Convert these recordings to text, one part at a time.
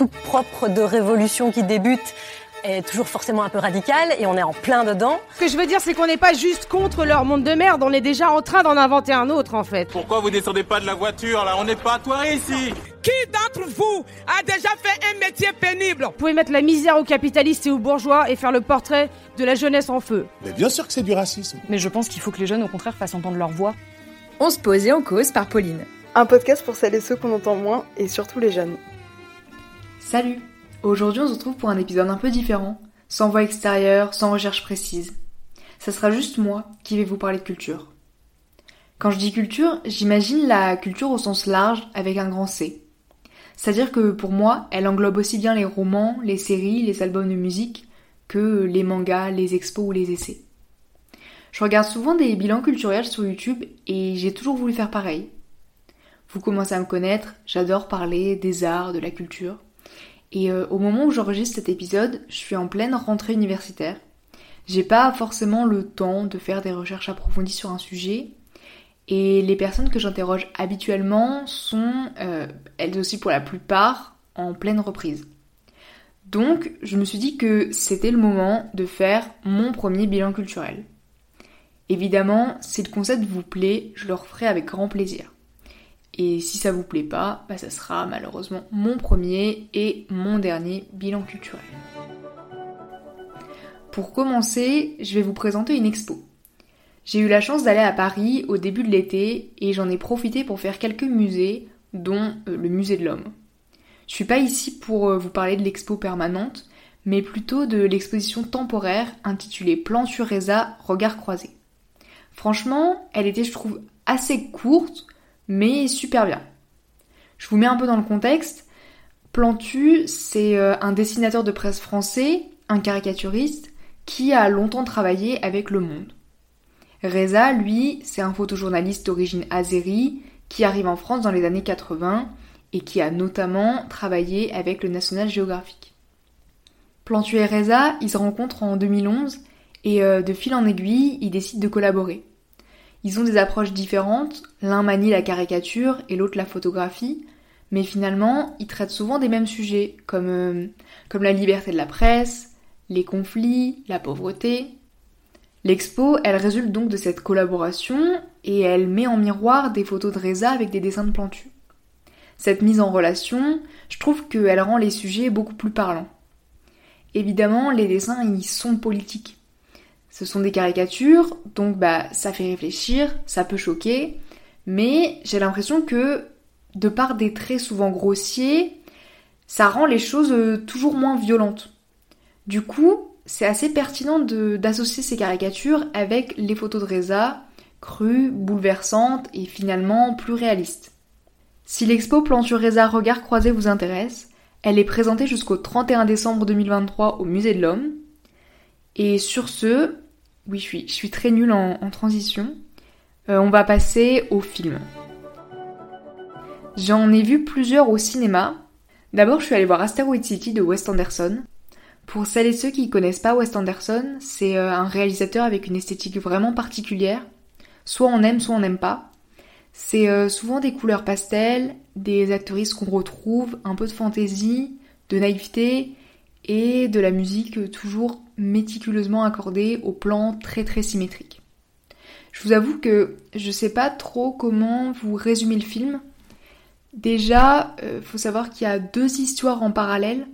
tout propre de révolution qui débute est toujours forcément un peu radical et on est en plein dedans. Ce que je veux dire, c'est qu'on n'est pas juste contre leur monde de merde, on est déjà en train d'en inventer un autre en fait. Pourquoi vous descendez pas de la voiture là? On n'est pas à ici Qui d'entre vous a déjà fait un métier pénible? Vous pouvez mettre la misère aux capitalistes et aux bourgeois et faire le portrait de la jeunesse en feu. Mais bien sûr que c'est du racisme. Mais je pense qu'il faut que les jeunes au contraire fassent entendre leur voix. On se pose et on cause par Pauline. Un podcast pour celles et ceux qu'on entend moins et surtout les jeunes. Salut Aujourd'hui on se retrouve pour un épisode un peu différent, sans voix extérieure, sans recherche précise. Ça sera juste moi qui vais vous parler de culture. Quand je dis culture, j'imagine la culture au sens large avec un grand C. C'est-à-dire que pour moi, elle englobe aussi bien les romans, les séries, les albums de musique, que les mangas, les expos ou les essais. Je regarde souvent des bilans culturels sur YouTube et j'ai toujours voulu faire pareil. Vous commencez à me connaître, j'adore parler des arts, de la culture. Et euh, au moment où j'enregistre cet épisode, je suis en pleine rentrée universitaire. J'ai pas forcément le temps de faire des recherches approfondies sur un sujet. Et les personnes que j'interroge habituellement sont, euh, elles aussi pour la plupart, en pleine reprise. Donc, je me suis dit que c'était le moment de faire mon premier bilan culturel. Évidemment, si le concept vous plaît, je le referai avec grand plaisir. Et si ça vous plaît pas, bah ça sera malheureusement mon premier et mon dernier bilan culturel. Pour commencer, je vais vous présenter une expo. J'ai eu la chance d'aller à Paris au début de l'été et j'en ai profité pour faire quelques musées, dont euh, le musée de l'homme. Je suis pas ici pour euh, vous parler de l'expo permanente, mais plutôt de l'exposition temporaire intitulée Plan sur Reza, regard croisé. Franchement, elle était, je trouve, assez courte, mais super bien. Je vous mets un peu dans le contexte. Plantu, c'est euh, un dessinateur de presse français, un caricaturiste, qui a longtemps travaillé avec Le Monde. Reza, lui, c'est un photojournaliste d'origine azérie qui arrive en France dans les années 80 et qui a notamment travaillé avec le National Geographic. Plantu et Reza, ils se rencontrent en 2011 et euh, de fil en aiguille, ils décident de collaborer. Ils ont des approches différentes, l'un manie la caricature et l'autre la photographie, mais finalement, ils traitent souvent des mêmes sujets, comme, euh, comme la liberté de la presse, les conflits, la pauvreté. L'expo, elle résulte donc de cette collaboration et elle met en miroir des photos de Reza avec des dessins de Plantu. Cette mise en relation, je trouve qu'elle rend les sujets beaucoup plus parlants. Évidemment, les dessins, ils sont politiques. Ce sont des caricatures, donc bah ça fait réfléchir, ça peut choquer, mais j'ai l'impression que de par des traits souvent grossiers, ça rend les choses euh, toujours moins violentes. Du coup, c'est assez pertinent d'associer ces caricatures avec les photos de Reza, crues, bouleversantes et finalement plus réalistes. Si l'expo Plan sur Reza Regard Croisé vous intéresse, elle est présentée jusqu'au 31 décembre 2023 au Musée de l'Homme. Et sur ce, oui, je suis, très nulle en, transition. Euh, on va passer au film. J'en ai vu plusieurs au cinéma. D'abord, je suis allée voir Asteroid City de Wes Anderson. Pour celles et ceux qui connaissent pas Wes Anderson, c'est euh, un réalisateur avec une esthétique vraiment particulière. Soit on aime, soit on n'aime pas. C'est euh, souvent des couleurs pastel, des actrices qu'on retrouve, un peu de fantaisie, de naïveté et de la musique toujours méticuleusement accordée au plan très très symétrique. Je vous avoue que je sais pas trop comment vous résumer le film. Déjà, euh, faut savoir qu'il y a deux histoires en parallèle,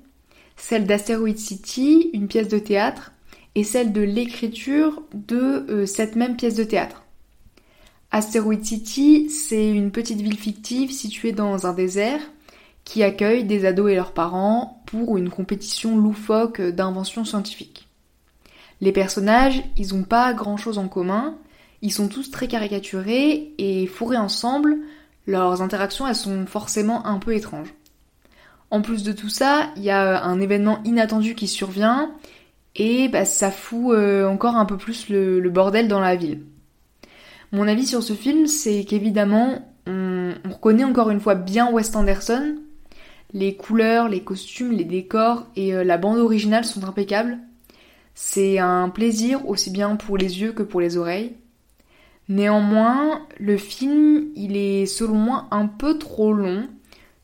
celle d'Asteroid City, une pièce de théâtre, et celle de l'écriture de euh, cette même pièce de théâtre. Asteroid City, c'est une petite ville fictive située dans un désert qui accueille des ados et leurs parents pour une compétition loufoque d'invention scientifique. Les personnages, ils ont pas grand chose en commun, ils sont tous très caricaturés et fourrés ensemble, leurs interactions elles sont forcément un peu étranges. En plus de tout ça, il y a un événement inattendu qui survient et bah, ça fout euh, encore un peu plus le, bordel dans la ville. Mon avis sur ce film, c'est qu'évidemment, on, on, reconnaît encore une fois bien Wes Anderson, les couleurs, les costumes, les décors et euh, la bande originale sont impeccables. C'est un plaisir aussi bien pour les yeux que pour les oreilles. Néanmoins, le film, il est selon moi un peu trop long,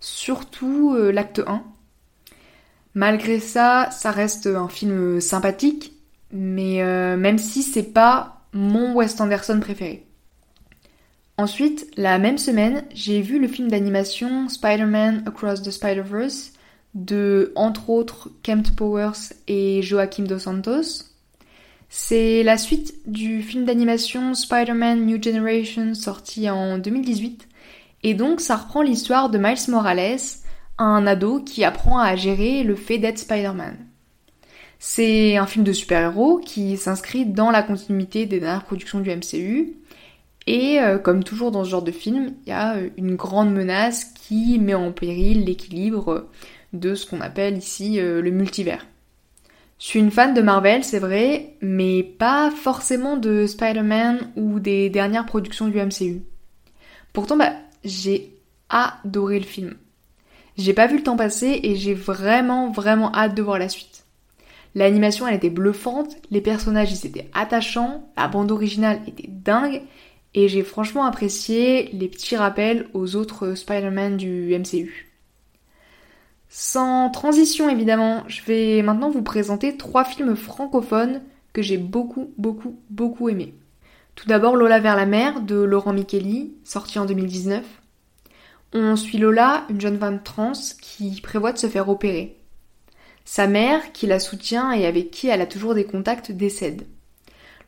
surtout euh, l'acte 1. Malgré ça, ça reste un film sympathique, mais euh, même si c'est pas mon Wes Anderson préféré. Ensuite, la même semaine, j'ai vu le film d'animation Spider-Man Across the Spider-Verse de, entre autres, Kemp Powers et Joaquim Dos Santos. C'est la suite du film d'animation Spider-Man New Generation sorti en 2018. Et donc, ça reprend l'histoire de Miles Morales, un ado qui apprend à gérer le fait d'être Spider-Man. C'est un film de super-héros qui s'inscrit dans la continuité des dernières productions du MCU. Et euh, comme toujours dans ce genre de film, il y a euh, une grande menace qui met en péril l'équilibre de ce qu'on appelle ici euh, le multivers. Je suis une fan de Marvel, c'est vrai, mais pas forcément de Spider-Man ou des dernières productions du MCU. Pourtant, bah, j'ai adoré le film. J'ai pas vu le temps passer et j'ai vraiment vraiment hâte de voir la suite. L'animation elle était bluffante, les personnages ils étaient attachants, la bande originale était dingue et j'ai franchement apprécié les petits rappels aux autres Spider-Man du MCU. Sans transition évidemment, je vais maintenant vous présenter trois films francophones que j'ai beaucoup beaucoup beaucoup aimés. Tout d'abord Lola vers la mer de Laurent Micheli, sorti en 2019. On suit Lola, une jeune femme trans qui prévoit de se faire opérer. Sa mère, qui la soutient et avec qui elle a toujours des contacts, décède.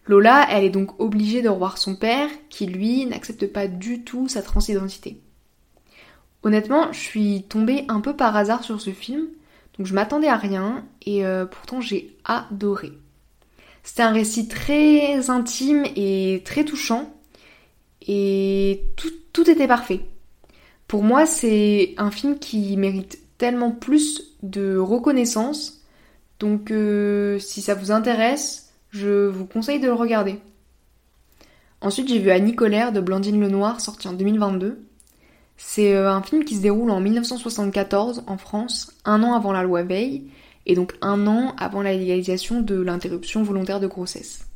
Lola, elle est donc obligée de revoir son père, qui lui n'accepte pas du tout sa transidentité. Honnêtement, je suis tombée un peu par hasard sur ce film, donc je m'attendais à rien, et euh, pourtant j'ai adoré. C'était un récit très intime et très touchant, et tout, était parfait. Pour moi, c'est un film qui mérite tellement plus de reconnaissance. Donc euh, si ça vous intéresse, je vous conseille de le regarder. Ensuite, j'ai vu Annie Colère de Blandine Lenoir, sorti en 2022. C'est euh, un film qui se déroule en 1974 en France, un an avant la loi Veil, et donc un an avant la légalisation de l'interruption volontaire de grossesse.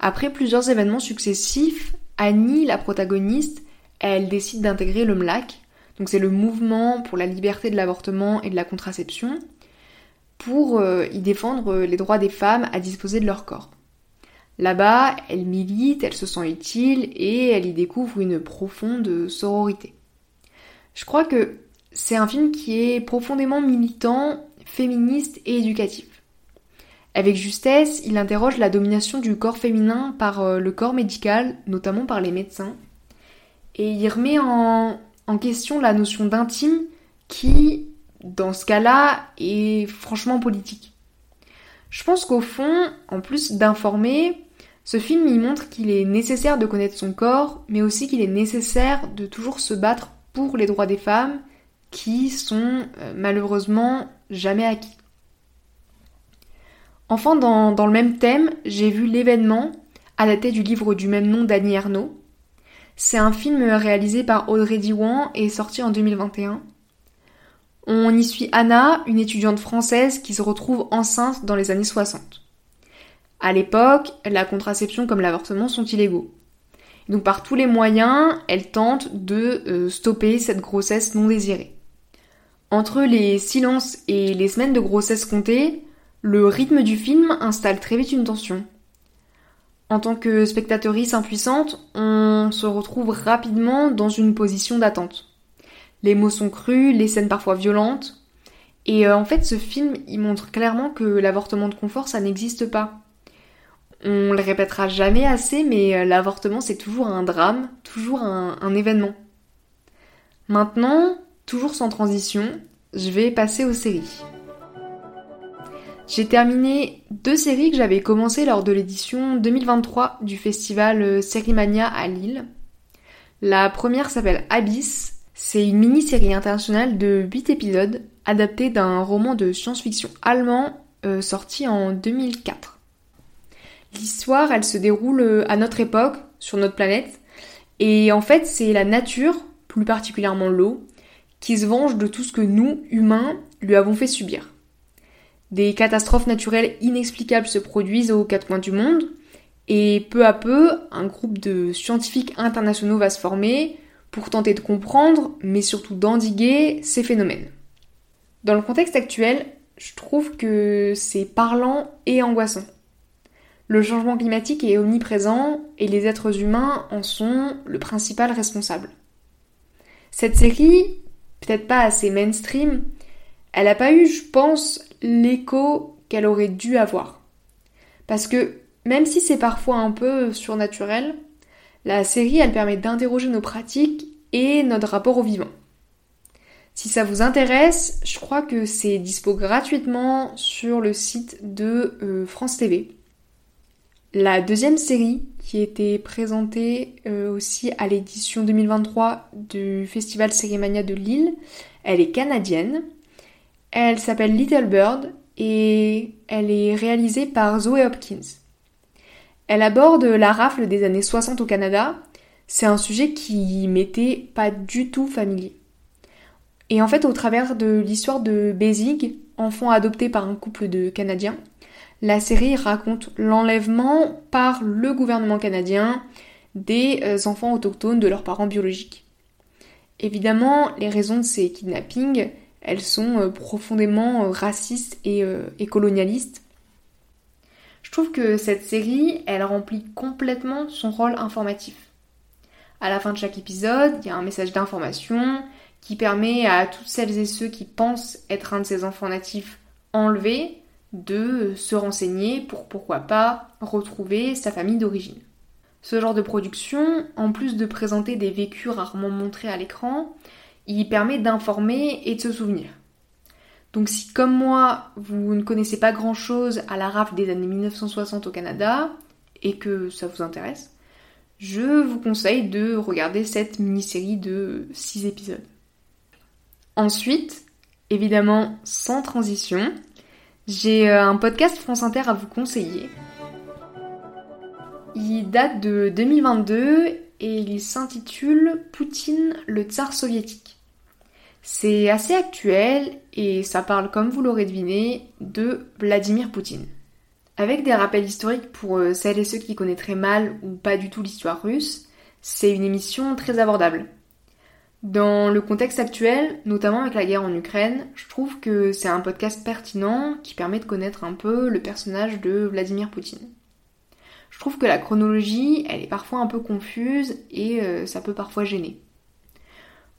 Après plusieurs événements successifs, Annie, la protagoniste, elle décide d'intégrer le MLAC, donc c'est le mouvement pour la liberté de l'avortement et de la contraception, pour euh, y défendre euh, les droits des femmes à disposer de leur corps. Là-bas, elle milite, elle se sent utile et elle y découvre une profonde sororité. Je crois que c'est un film qui est profondément militant, féministe et éducatif. Avec justesse, il interroge la domination du corps féminin par euh, le corps médical, notamment par les médecins, et il remet en, question la notion d'intime qui, dans ce cas-là, est franchement politique. Je pense qu'au fond, en plus d'informer, ce film y montre qu'il est nécessaire de connaître son corps, mais aussi qu'il est nécessaire de toujours se battre pour les droits des femmes qui sont euh, malheureusement jamais acquis. Enfin, dans, dans le même thème, j'ai vu l'événement, adapté du livre du même nom d'Annie Ernaux, c'est un film réalisé par Audrey Diwan et sorti en 2021. On y suit Anna, une étudiante française qui se retrouve enceinte dans les années 60. À l'époque, la contraception comme l'avortement sont illégaux. Donc par tous les moyens, elle tente de euh, stopper cette grossesse non désirée. Entre les silences et les semaines de grossesse comptées, le rythme du film installe très vite une tension. En tant que spectatrice impuissante, on se retrouve rapidement dans une position d'attente. Les mots sont crus, les scènes parfois violentes. Et euh, en fait, ce film, il montre clairement que l'avortement de confort, ça n'existe pas. On le répétera jamais assez, mais euh, l'avortement, c'est toujours un drame, toujours un, événement. Maintenant, toujours sans transition, je vais passer aux séries. J'ai terminé deux séries que j'avais commencées lors de l'édition 2023 du festival euh, Sérimania à Lille. La première s'appelle Abyss. C'est une mini-série internationale de 8 épisodes adaptée d'un roman de science-fiction allemand euh, sorti en 2004. L'histoire, elle se déroule euh, à notre époque, sur notre planète, et en fait c'est la nature, plus particulièrement l'eau, qui se venge de tout ce que nous, humains, lui avons fait subir. Des catastrophes naturelles inexplicables se produisent aux quatre coins du monde, et peu à peu, un groupe de scientifiques internationaux va se former pour tenter de comprendre, mais surtout d'endiguer ces phénomènes. Dans le contexte actuel, je trouve que c'est parlant et angoissant. Le changement climatique est omniprésent et les êtres humains en sont le principal responsable. Cette série, peut-être pas assez mainstream, elle n'a pas eu, je pense, l'écho qu'elle aurait dû avoir. Parce que même si c'est parfois un peu surnaturel, la série, elle permet d'interroger nos pratiques et notre rapport au vivant. Si ça vous intéresse, je crois que c'est dispo gratuitement sur le site de euh, France TV. La deuxième série, qui était présentée euh, aussi à l'édition 2023 du Festival Sérimania de Lille, elle est canadienne. Elle s'appelle Little Bird et elle est réalisée par Zoe Hopkins. Elle aborde la rafle des années 60 au Canada. C'est un sujet qui m'était pas du tout familier. Et en fait, au travers de l'histoire de Bézig, enfant adopté par un couple de Canadiens, la série raconte l'enlèvement par le gouvernement canadien des euh, enfants autochtones de leurs parents biologiques. Évidemment, les raisons de ces kidnappings, elles sont euh, profondément euh, racistes et, et colonialistes. Je trouve que cette série, elle remplit complètement son rôle informatif. À la fin de chaque épisode, il y a un message d'information, qui permet à toutes celles et ceux qui pensent être un de ces enfants natifs enlevés de se renseigner pour pourquoi pas retrouver sa famille d'origine. Ce genre de production, en plus de présenter des vécus rarement montrés à l'écran, il permet d'informer et de se souvenir. Donc si comme moi, vous ne connaissez pas grand-chose à la rafle des années 1960 au Canada, et que ça vous intéresse, je vous conseille de regarder cette mini-série de 6 épisodes. Ensuite, évidemment sans transition, j'ai euh, un podcast France Inter à vous conseiller. Il date de 2022 et il s'intitule Poutine, le tsar soviétique. C'est assez actuel et ça parle, comme vous l'aurez deviné, de Vladimir Poutine. Avec des rappels historiques pour euh, celles et ceux qui connaîtraient mal ou pas du tout l'histoire russe, c'est une émission très abordable. Dans le contexte actuel, notamment avec la guerre en Ukraine, je trouve que c'est un podcast pertinent qui permet de connaître un peu le personnage de Vladimir Poutine. Je trouve que la chronologie, elle est parfois un peu confuse et euh, ça peut parfois gêner.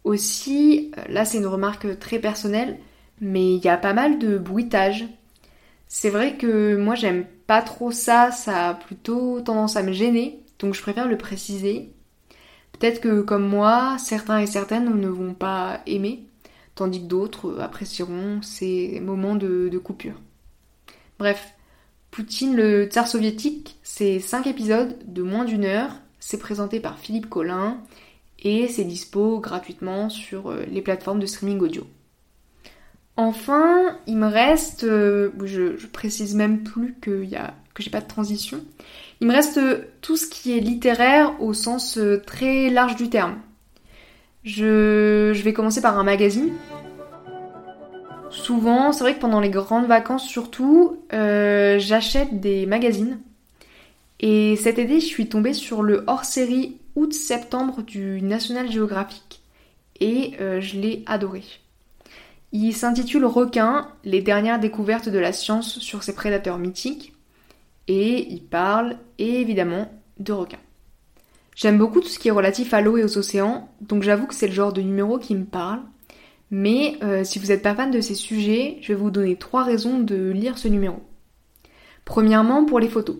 Aussi, euh, là c'est une remarque très personnelle, mais il y a pas mal de bruitage. C'est vrai que moi j'aime pas trop ça, ça a plutôt tendance à me gêner, donc je préfère le préciser Peut-être que comme moi, certains et certaines ne vont pas aimer, tandis que d'autres apprécieront ces moments de, coupure. Bref, Poutine le tsar soviétique, c'est 5 épisodes de moins d'une heure, c'est présenté par Philippe Collin et c'est dispo gratuitement sur euh, les plateformes de streaming audio. Enfin, il me reste, euh, je, précise même plus que, j'ai pas de transition, il me reste tout ce qui est littéraire au sens euh, très large du terme. Je, vais commencer par un magazine. Souvent, c'est vrai que pendant les grandes vacances surtout, euh, j'achète des magazines. Et cet été, je suis tombée sur le hors-série août-septembre du National Geographic. Et euh, je l'ai adoré. Il s'intitule Requin, les dernières découvertes de la science sur ses prédateurs mythiques et il parle évidemment de requins. J'aime beaucoup tout ce qui est relatif à l'eau et aux océans, donc j'avoue que c'est le genre de numéro qui me parle. Mais euh, si vous n'êtes pas fan de ces sujets, je vais vous donner trois raisons de lire ce numéro. Premièrement, pour les photos.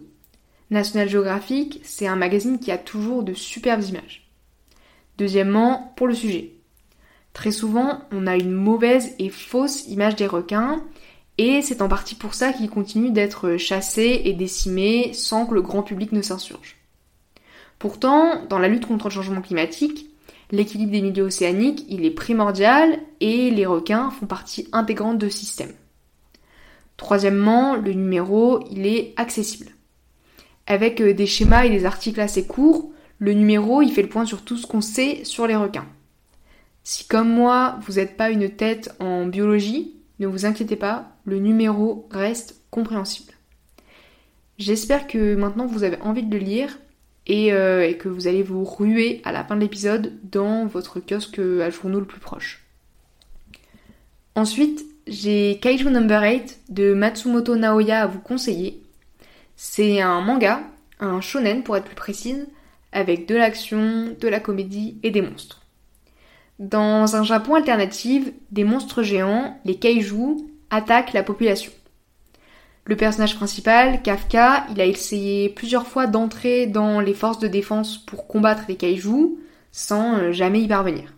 National Geographic, c'est un magazine qui a toujours de superbes images. Deuxièmement, pour le sujet. Très souvent, on a une mauvaise et fausse image des requins, et c'est en partie pour ça qu'ils continuent d'être chassés et décimés sans que le grand public ne s'insurge. Pourtant, dans la lutte contre le changement climatique, l'équilibre des milieux océaniques, il est primordial et les requins font partie intégrante de ce système. Troisièmement, le numéro, il est accessible. Avec euh, des schémas et des articles assez courts, le numéro, il fait le point sur tout ce qu'on sait sur les requins. Si comme moi, vous n'êtes pas une tête en biologie, ne vous inquiétez pas, le numéro reste compréhensible. J'espère que maintenant vous avez envie de le lire et, euh, que vous allez vous ruer à la fin de l'épisode dans votre kiosque à journaux le plus proche. Ensuite, j'ai Kaiju Number 8 de Matsumoto Naoya à vous conseiller. C'est un manga, un shonen pour être plus précise, avec de l'action, de la comédie et des monstres. Dans un Japon alternatif, des monstres géants, les kaiju, attaquent la population. Le personnage principal, Kafka, il a essayé plusieurs fois d'entrer dans les forces de défense pour combattre les kaiju, sans euh, jamais y parvenir.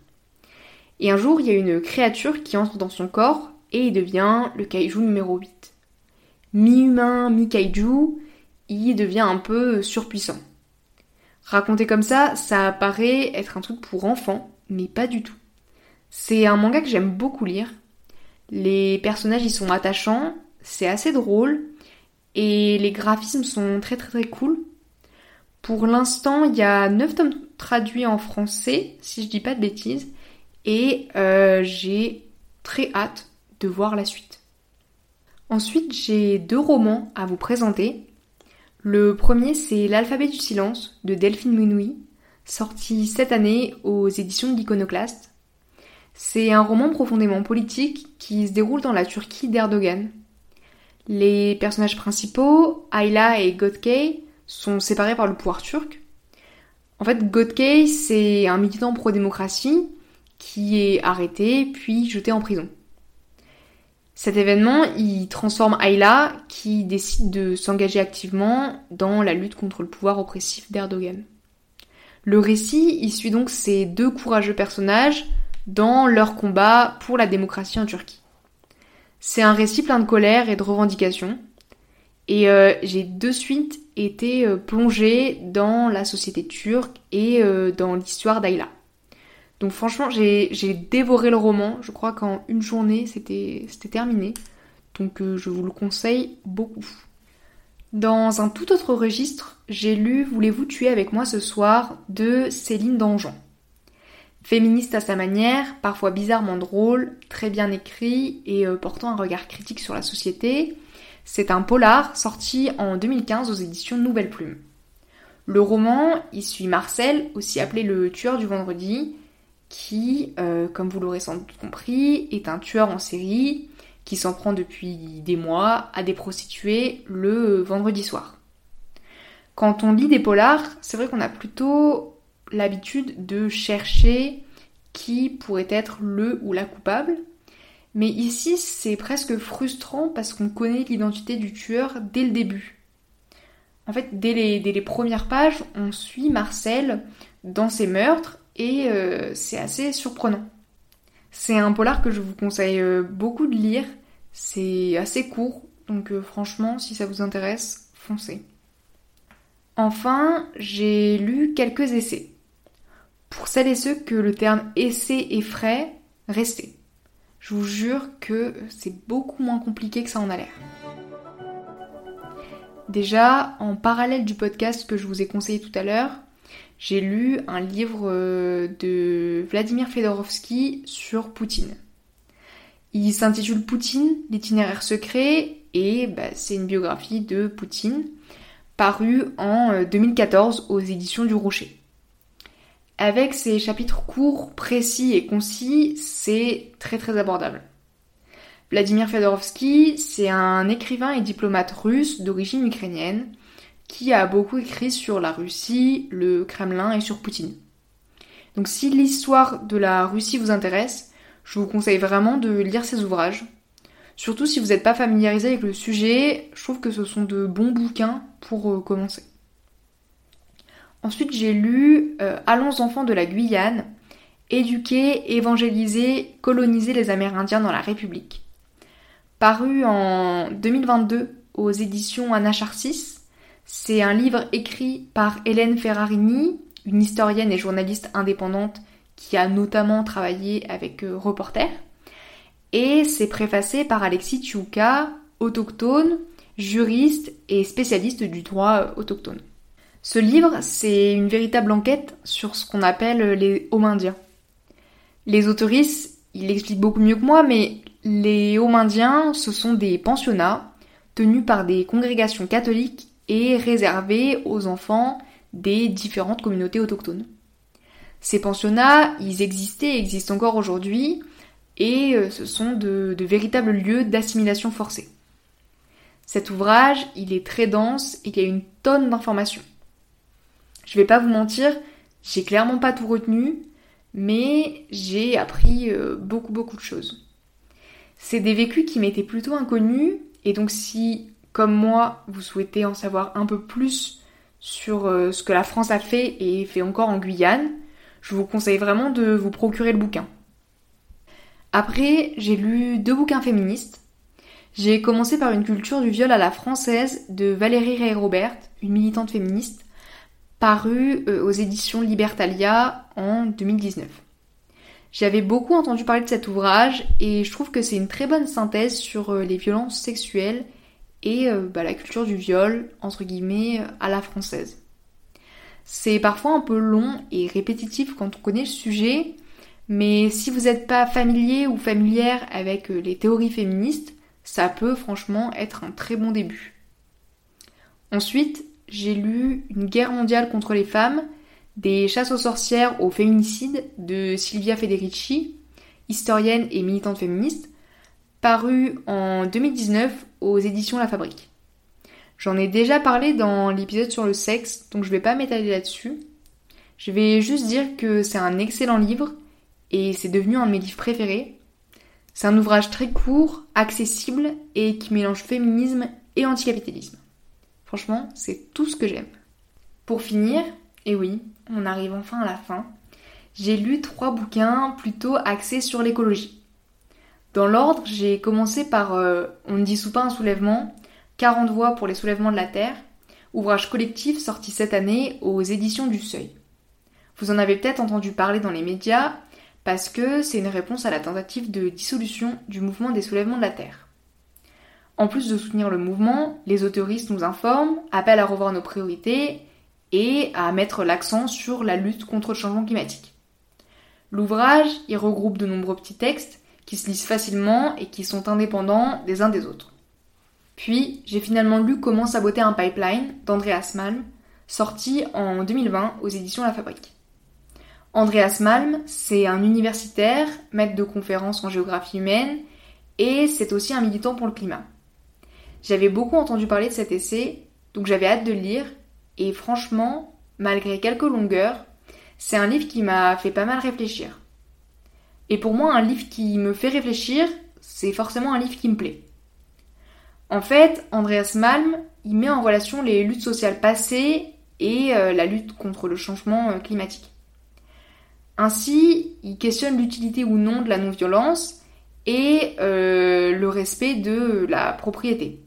Et un jour, il y a une créature qui entre dans son corps et il devient le kaiju numéro 8. Mi-humain, mi-kaiju, il devient un peu surpuissant. Raconté comme ça, ça paraît être un truc pour enfants, mais pas du tout. C'est un manga que j'aime beaucoup lire. Les personnages y sont attachants, c'est assez drôle, et les graphismes sont très très très cool. Pour l'instant, il y a 9 tomes traduits en français, si je dis pas de bêtises, et euh, j'ai très hâte de voir la suite. Ensuite, j'ai deux romans à vous présenter. Le premier, c'est L'alphabet du silence de Delphine Mounoui, sorti cette année aux éditions de l'Iconoclaste. C'est un roman profondément politique qui se déroule dans la Turquie d'Erdogan. Les personnages principaux, Ayla et Götkay, sont séparés par le pouvoir turc. En fait, Götkay, c'est un militant pro-démocratie qui est arrêté puis jeté en prison. Cet événement, il transforme Ayla qui décide de s'engager activement dans la lutte contre le pouvoir oppressif d'Erdogan. Le récit, il suit donc ces deux courageux personnages dans leur combat pour la démocratie en Turquie. C'est un récit plein de colère et de revendications. Et euh, j'ai de suite été euh, plongée dans la société turque et euh, dans l'histoire d'Ayla. Donc franchement, j'ai dévoré le roman. Je crois qu'en une journée, c'était terminé. Donc euh, je vous le conseille beaucoup. Dans un tout autre registre, j'ai lu Voulez-vous tuer avec moi ce soir de Céline Dangean. Féministe à sa manière, parfois bizarrement drôle, très bien écrit et euh, portant un regard critique sur la société, c'est un polar sorti en 2015 aux éditions Nouvelle Plume. Le roman y suit Marcel, aussi appelé le tueur du vendredi, qui, euh, comme vous l'aurez sans doute compris, est un tueur en série qui s'en prend depuis des mois à des prostituées le vendredi soir. Quand on lit des polars, c'est vrai qu'on a plutôt l'habitude de chercher qui pourrait être le ou la coupable, mais ici c'est presque frustrant parce qu'on connaît l'identité du tueur dès le début. En fait, dès les, dès les premières pages, on suit Marcel dans ses meurtres et euh, c'est assez surprenant. C'est un polar que je vous conseille euh, beaucoup de lire, c'est assez court, donc euh, franchement si ça vous intéresse, foncez. Enfin, j'ai lu quelques essais. Pour celles et ceux que le terme essai effraie, restez. Je vous jure que c'est beaucoup moins compliqué que ça en a l'air. Déjà, en parallèle du podcast que je vous ai conseillé tout à l'heure, j'ai lu un livre euh, de Vladimir Fedorovski sur Poutine. Il s'intitule Poutine, l'itinéraire secret, et bah, c'est une biographie de Poutine, parue en 2014 euh, aux éditions du Rocher. Avec ses chapitres courts, précis et concis, c'est très très abordable. Vladimir Fedorovski, c'est un écrivain et diplomate russe d'origine ukrainienne qui a beaucoup écrit sur la Russie, le Kremlin et sur Poutine. Donc si l'histoire de la Russie vous intéresse, je vous conseille vraiment de lire ses ouvrages. Surtout si vous n'êtes pas familiarisé avec le sujet, je trouve que ce sont de bons bouquins pour euh, commencer. Ensuite, j'ai lu euh, Allons enfants de la Guyane, éduquer, évangéliser, coloniser les Amérindiens dans la République. Paru en 2022 aux éditions Anacharsis, c'est un livre écrit par Hélène Ferrarini, une historienne et journaliste indépendante qui a notamment travaillé avec euh, Reporter. Et c'est préfacé par Alexis Tchouka, autochtone, juriste et spécialiste du droit euh, autochtone. Ce livre, c'est une véritable enquête sur ce qu'on appelle les Homindiens. Les autoristes, ils l'expliquent beaucoup mieux que moi, mais les Homindiens, ce sont des pensionnats tenus par des congrégations catholiques et réservé aux enfants des différentes communautés autochtones. Ces pensionnats, ils existaient et existent encore aujourd'hui, et euh, ce sont de, de véritables lieux d'assimilation forcée. Cet ouvrage, il est très dense et il y a une tonne d'informations. Je vais pas vous mentir, j'ai clairement pas tout retenu, mais j'ai appris euh, beaucoup beaucoup de choses. C'est des vécus qui m'étaient plutôt inconnus, et donc si, comme moi, vous souhaitez en savoir un peu plus sur euh, ce que la France a fait et fait encore en Guyane, je vous conseille vraiment de vous procurer le bouquin. Après, j'ai lu deux bouquins féministes. J'ai commencé par une culture du viol à la française de Valérie Ray-Robert, une militante féministe, paru euh, aux éditions Libertalia en 2019. J'avais beaucoup entendu parler de cet ouvrage et je trouve que c'est une très bonne synthèse sur euh, les violences sexuelles et euh, bah, la culture du viol, entre guillemets, à la française. C'est parfois un peu long et répétitif quand on connaît le sujet, mais si vous n'êtes pas familier ou familière avec les théories féministes, ça peut franchement être un très bon début. Ensuite, j'ai lu Une guerre mondiale contre les femmes, des chasses aux sorcières au féminicide de Silvia Federici, historienne et militante féministe, paru en 2019 aux éditions La Fabrique. J'en ai déjà parlé dans l'épisode sur le sexe, donc je vais pas m'étaler là-dessus. Je vais juste dire que c'est un excellent livre et c'est devenu un de mes livres préférés. C'est un ouvrage très court, accessible et qui mélange féminisme et anticapitalisme. Franchement, c'est tout ce que j'aime. Pour finir, et oui, on arrive enfin à la fin, j'ai lu trois bouquins plutôt axés sur l'écologie. Dans l'ordre, j'ai commencé par euh, On ne dissout pas un soulèvement, 40 voix pour les soulèvements de la Terre, ouvrage collectif sorti cette année aux éditions du Seuil. Vous en avez peut-être entendu parler dans les médias parce que c'est une réponse à la tentative de dissolution du mouvement des soulèvements de la Terre. En plus de soutenir le mouvement, les autoristes nous informent, appellent à revoir nos priorités et à mettre l'accent sur la lutte contre le changement climatique. L'ouvrage y regroupe de nombreux petits textes qui se lisent facilement et qui sont indépendants des uns des autres. Puis, j'ai finalement lu Comment saboter un pipeline d'Andreas Malm, sorti en 2020 aux éditions La Fabrique. Andreas Malm, c'est un universitaire, maître de conférences en géographie humaine, et c'est aussi un militant pour le climat. J'avais beaucoup entendu parler de cet essai, donc j'avais hâte de le lire, et franchement, malgré quelques longueurs, c'est un livre qui m'a fait pas mal réfléchir. Et pour moi, un livre qui me fait réfléchir, c'est forcément un livre qui me plaît. En fait, Andreas Malm, il met en relation les luttes sociales passées et euh, la lutte contre le changement euh, climatique. Ainsi, il questionne l'utilité ou non de la non-violence et euh, le respect de la propriété.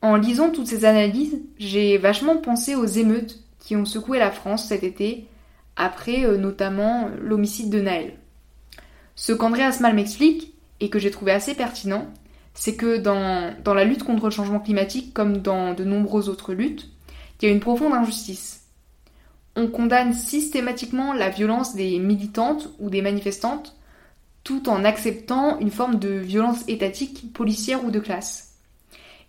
En lisant toutes ces analyses, j'ai vachement pensé aux émeutes qui ont secoué la France cet été, après notamment l'homicide de Naël. Ce qu'Andreas Mal m'explique, et que j'ai trouvé assez pertinent, c'est que dans, dans la lutte contre le changement climatique, comme dans de nombreuses autres luttes, il y a une profonde injustice. On condamne systématiquement la violence des militantes ou des manifestantes, tout en acceptant une forme de violence étatique, policière ou de classe.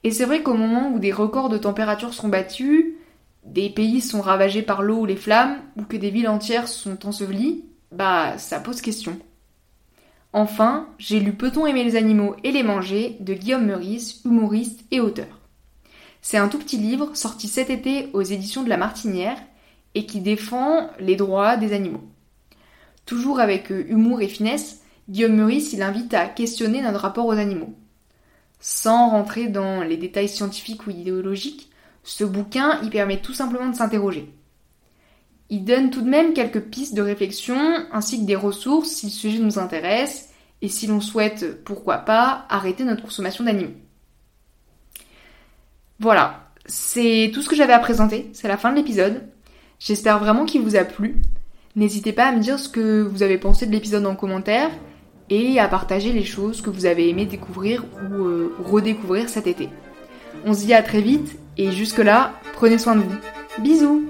Et c'est vrai qu'au moment où des records de température sont battus, des pays sont ravagés par l'eau ou les flammes, ou que des villes entières sont ensevelies, bah ça pose question. Enfin, j'ai lu Peut-on aimer les animaux et les manger de Guillaume Meurice, humoriste et auteur. C'est un tout petit livre sorti cet été aux éditions de La Martinière et qui défend les droits des animaux. Toujours avec euh, humour et finesse, Guillaume Meurice il invite à questionner notre rapport aux animaux. Sans rentrer dans les détails scientifiques ou idéologiques, ce bouquin y permet tout simplement de s'interroger. Il donne tout de même quelques pistes de réflexion ainsi que des ressources si le sujet nous intéresse et si l'on souhaite, pourquoi pas, arrêter notre consommation d'animaux. Voilà, c'est tout ce que j'avais à présenter, c'est la fin de l'épisode. J'espère vraiment qu'il vous a plu. N'hésitez pas à me dire ce que vous avez pensé de l'épisode en commentaire et à partager les choses que vous avez aimé découvrir ou euh, redécouvrir cet été. On se dit à très vite et jusque-là, prenez soin de vous. Bisous